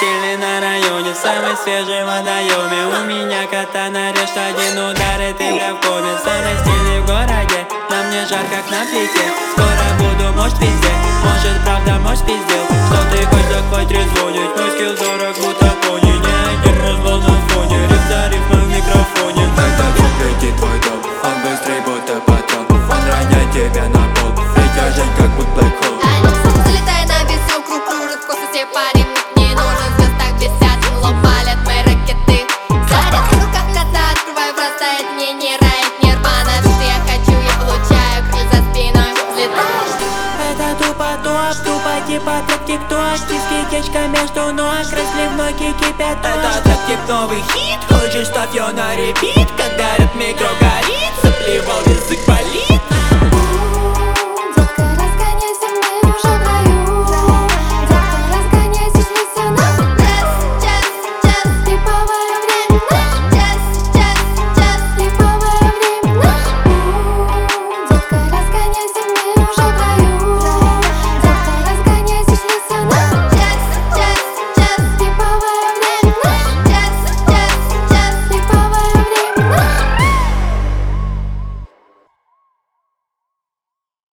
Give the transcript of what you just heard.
Постели на районе, самый свежий водоеме У меня кота нарежь один удар и ты в коме. Самый стильный в городе, на мне жар как на плите Скоро буду, может везде, может правда, может пиздел Что ты хочешь, так хоть трезвонить, мой скилл дорог, будто типа как тикток Тиски кечка между ног, разливной кипяток Это трек тип новый хит. Хочешь ставь ее на репит Когда